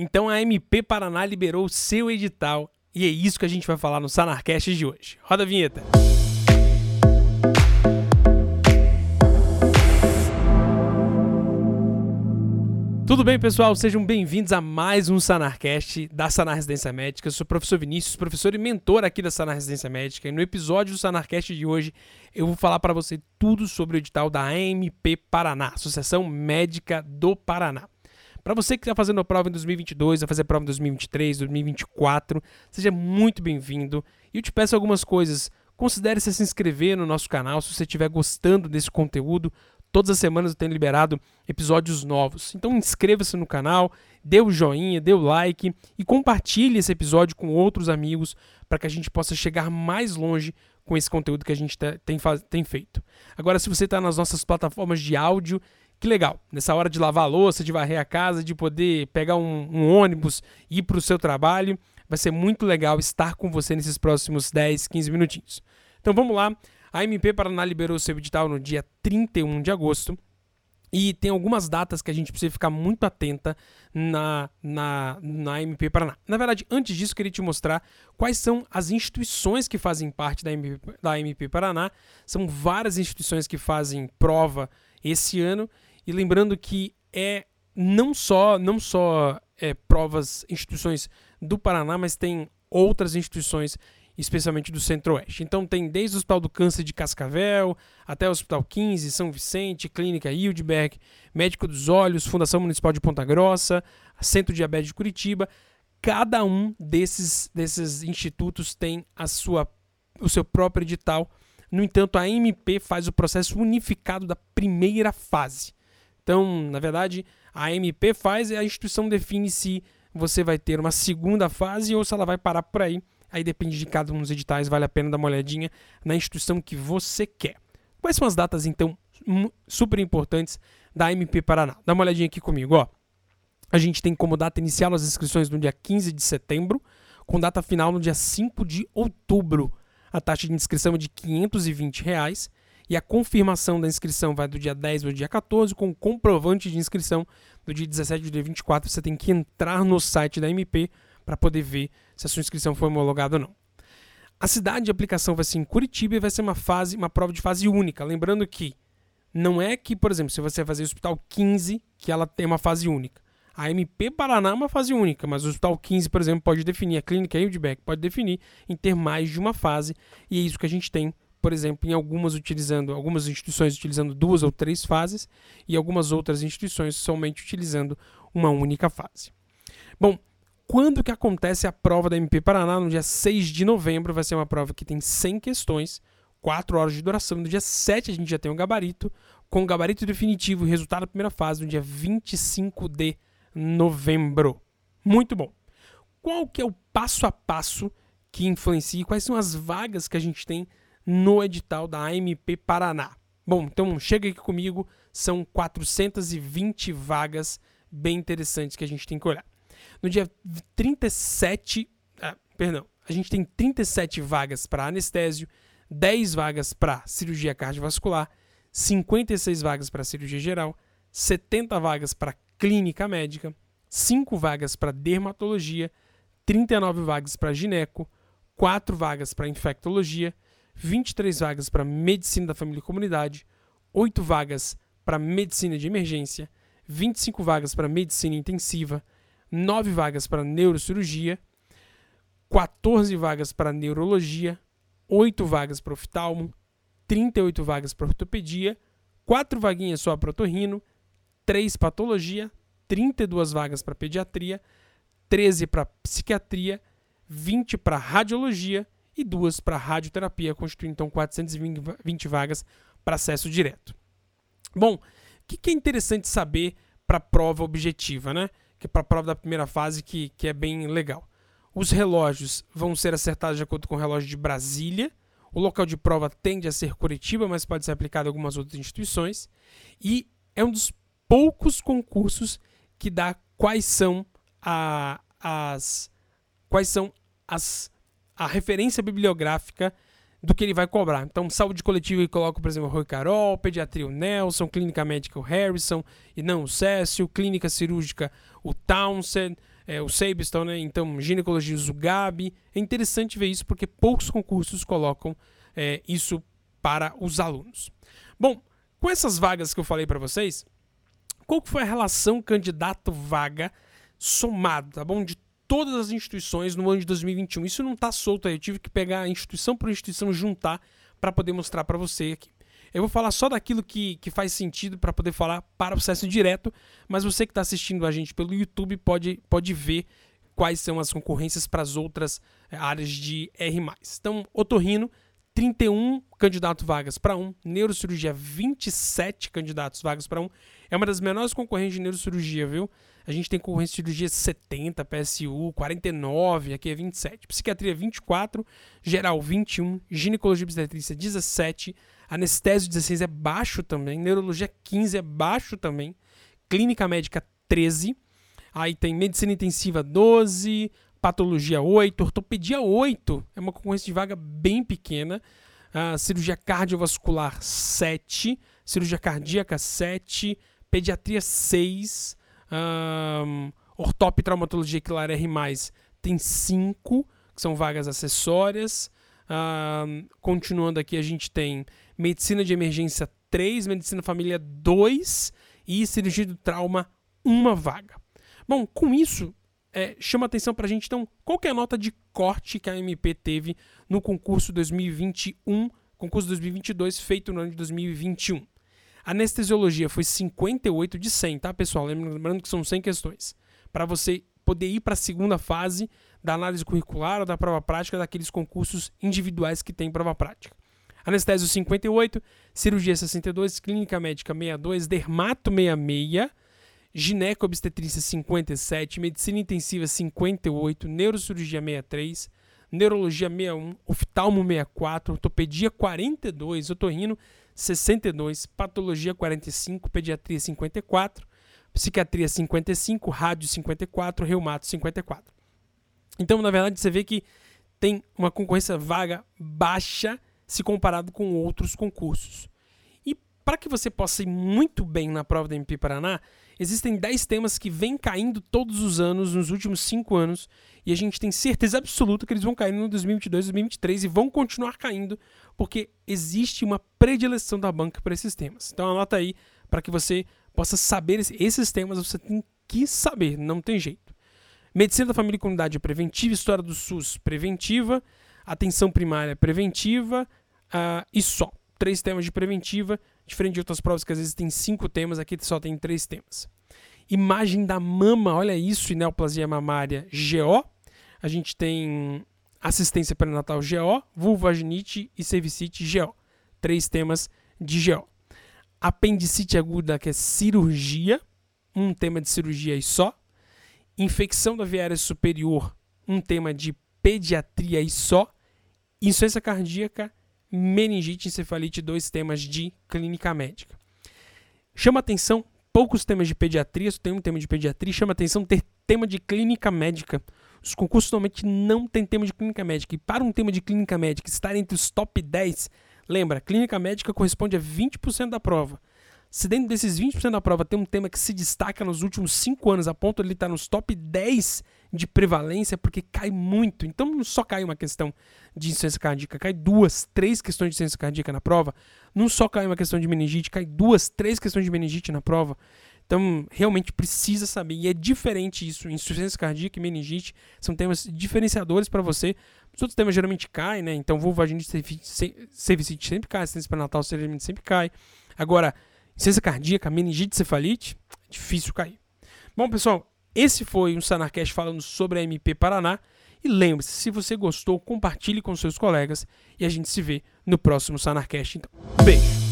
Então a MP Paraná liberou seu edital e é isso que a gente vai falar no Sanarcast de hoje. Roda a vinheta. Tudo bem, pessoal? Sejam bem-vindos a mais um Sanarcast da Sanar Residência Médica. Eu sou o professor Vinícius, professor e mentor aqui da Sanar Residência Médica. E no episódio do Sanarcast de hoje, eu vou falar para você tudo sobre o edital da AMP Paraná, Associação Médica do Paraná. Para você que está fazendo a prova em 2022, vai fazer a prova em 2023, 2024, seja muito bem-vindo. E eu te peço algumas coisas. Considere se inscrever no nosso canal se você estiver gostando desse conteúdo. Todas as semanas eu tenho liberado episódios novos. Então inscreva-se no canal, dê o joinha, dê o like e compartilhe esse episódio com outros amigos para que a gente possa chegar mais longe com esse conteúdo que a gente tem, tem feito. Agora, se você está nas nossas plataformas de áudio, que legal. Nessa hora de lavar a louça, de varrer a casa, de poder pegar um, um ônibus e ir para o seu trabalho, vai ser muito legal estar com você nesses próximos 10, 15 minutinhos. Então vamos lá. A MP Paraná liberou seu edital no dia 31 de agosto. E tem algumas datas que a gente precisa ficar muito atenta na, na, na MP Paraná. Na verdade, antes disso, queria te mostrar quais são as instituições que fazem parte da MP, da MP Paraná. São várias instituições que fazem prova esse ano. E lembrando que é não só, não só é, provas, instituições do Paraná, mas tem outras instituições especialmente do Centro-Oeste. Então tem desde o Hospital do Câncer de Cascavel, até o Hospital 15, São Vicente, Clínica Hildberg, Médico dos Olhos, Fundação Municipal de Ponta Grossa, Centro Diabetes de Curitiba. Cada um desses, desses institutos tem a sua, o seu próprio edital. No entanto, a MP faz o processo unificado da primeira fase. Então, na verdade, a MP faz e a instituição define se você vai ter uma segunda fase ou se ela vai parar por aí Aí depende de cada um dos editais, vale a pena dar uma olhadinha na instituição que você quer. Quais são as datas, então, super importantes da MP Paraná? Dá uma olhadinha aqui comigo, ó. A gente tem como data inicial as inscrições no dia 15 de setembro, com data final no dia 5 de outubro. A taxa de inscrição é de 520 reais, e a confirmação da inscrição vai do dia 10 ao dia 14, com comprovante de inscrição do dia 17 ao dia 24. Você tem que entrar no site da MP para poder ver se a sua inscrição foi homologada ou não. A cidade de aplicação vai ser em Curitiba e vai ser uma fase, uma prova de fase única. Lembrando que não é que, por exemplo, se você fazer o Hospital 15, que ela tem uma fase única. A MP Paraná é uma fase única, mas o Hospital 15, por exemplo, pode definir, a Clínica Hildbeck pode definir em ter mais de uma fase, e é isso que a gente tem, por exemplo, em algumas utilizando, algumas instituições utilizando duas ou três fases, e algumas outras instituições somente utilizando uma única fase. Bom, quando que acontece a prova da MP Paraná? No dia 6 de novembro vai ser uma prova que tem 100 questões, 4 horas de duração. No dia 7 a gente já tem o um gabarito, com o gabarito definitivo e resultado da primeira fase no dia 25 de novembro. Muito bom. Qual que é o passo a passo que influencia? Quais são as vagas que a gente tem no edital da AMP Paraná? Bom, então chega aqui comigo, são 420 vagas bem interessantes que a gente tem que olhar. No dia 37, ah, perdão, a gente tem 37 vagas para anestésio, 10 vagas para cirurgia cardiovascular, 56 vagas para cirurgia geral, 70 vagas para clínica médica, 5 vagas para dermatologia, 39 vagas para gineco, 4 vagas para infectologia, 23 vagas para medicina da família e comunidade, 8 vagas para medicina de emergência, 25 vagas para medicina intensiva, 9 vagas para neurocirurgia, 14 vagas para neurologia, 8 vagas para oftalmo, 38 vagas para ortopedia, 4 vaguinhas só para otorrino, 3 patologia, 32 vagas para pediatria, 13 para psiquiatria, 20 para radiologia e 2 para radioterapia, constituindo então 420 vagas para acesso direto. Bom, o que é interessante saber para a prova objetiva, né? que é para a prova da primeira fase, que, que é bem legal. Os relógios vão ser acertados de acordo com o relógio de Brasília. O local de prova tende a ser Curitiba, mas pode ser aplicado em algumas outras instituições. E é um dos poucos concursos que dá quais são a, as quais são as a referência bibliográfica do que ele vai cobrar. Então, saúde coletiva ele coloca, por exemplo, o Rui Carol, pediatria o Nelson, clínica médica o Harrison, e não o Cécio, clínica cirúrgica o Townsend, é, o Sabiston, né? Então, ginecologia Zugabi. É interessante ver isso porque poucos concursos colocam é, isso para os alunos. Bom, com essas vagas que eu falei para vocês, qual foi a relação candidato-vaga somado, tá bom? De todas as instituições no ano de 2021. Isso não está solto aí, eu tive que pegar instituição por instituição, juntar para poder mostrar para você aqui. Eu vou falar só daquilo que, que faz sentido para poder falar para o processo direto, mas você que está assistindo a gente pelo YouTube pode, pode ver quais são as concorrências para as outras eh, áreas de R. Então, otorrino, 31 candidatos vagas para um, neurocirurgia 27 candidatos vagas para um. É uma das menores concorrentes de neurocirurgia, viu? A gente tem concorrência de cirurgia 70, PSU, 49, aqui é 27. Psiquiatria 24, geral 21, ginecologia e obstetrícia 17, Anestésio 16 é baixo também. Neurologia 15 é baixo também. Clínica médica 13. Aí tem medicina intensiva 12, patologia 8, ortopedia 8. É uma concorrência de vaga bem pequena. Uh, cirurgia cardiovascular 7, cirurgia cardíaca 7, pediatria 6, um, ortop traumatologia quilar R+, tem 5, que são vagas acessórias. Uh, continuando aqui, a gente tem medicina de emergência 3, medicina família 2 e cirurgia do trauma, uma vaga. Bom, com isso, é, chama atenção para a gente, então, qual é a nota de corte que a MP teve no concurso 2021, concurso 2022, feito no ano de 2021. Anestesiologia foi 58 de 100, tá, pessoal? Lembrando que são 100 questões. Para você poder ir para a segunda fase da análise curricular ou da prova prática daqueles concursos individuais que tem prova prática. Anestésio 58, cirurgia 62, clínica médica 62, dermato 66, gineco obstetrícia 57, medicina intensiva 58, neurocirurgia 63, neurologia 61, oftalmo 64, ortopedia 42, otorrino 62, patologia 45, pediatria 54, psiquiatria 55, rádio 54, reumato 54. Então, na verdade, você vê que tem uma concorrência vaga baixa se comparado com outros concursos. Para que você possa ir muito bem na prova da MP Paraná, existem 10 temas que vêm caindo todos os anos, nos últimos 5 anos, e a gente tem certeza absoluta que eles vão cair no 2022, 2023 e vão continuar caindo, porque existe uma predileção da banca para esses temas. Então anota aí para que você possa saber esses temas, você tem que saber, não tem jeito. Medicina da família e comunidade preventiva, história do SUS preventiva, atenção primária preventiva uh, e só. Três temas de preventiva, diferente de outras provas que às vezes tem cinco temas, aqui só tem três temas. Imagem da mama, olha isso, neoplasia mamária GO. A gente tem assistência pré-natal GO, vulvaginite e cervicite GO. Três temas de GO. Apendicite aguda, que é cirurgia, um tema de cirurgia e só. Infecção da via aérea superior, um tema de pediatria e só. Insuficiência cardíaca, meningite, encefalite, dois temas de clínica médica. Chama atenção poucos temas de pediatria, só tem um tema de pediatria, chama atenção ter tema de clínica médica. Os concursos normalmente não têm tema de clínica médica. E para um tema de clínica médica estar entre os top 10, lembra, clínica médica corresponde a 20% da prova. Se dentro desses 20% da prova tem um tema que se destaca nos últimos 5 anos, a ponto de ele estar nos top 10 de prevalência, porque cai muito. Então não só cai uma questão de insuficiência cardíaca, cai duas, três questões de insuficiência cardíaca na prova. Não só cai uma questão de meningite, cai duas, três questões de meningite na prova. Então, realmente precisa saber. E é diferente isso. Insuficiência cardíaca e meningite são temas diferenciadores para você. Os outros temas geralmente caem, né? Então, vulvaginite, cervicite sempre cai, assistência pré-natal sempre cai. Agora, Insuficiência cardíaca, meningite, cefalite, difícil cair. Bom, pessoal, esse foi um Sanarcast falando sobre a MP Paraná. E lembre-se, se você gostou, compartilhe com seus colegas e a gente se vê no próximo Sanarcast. Então, beijo!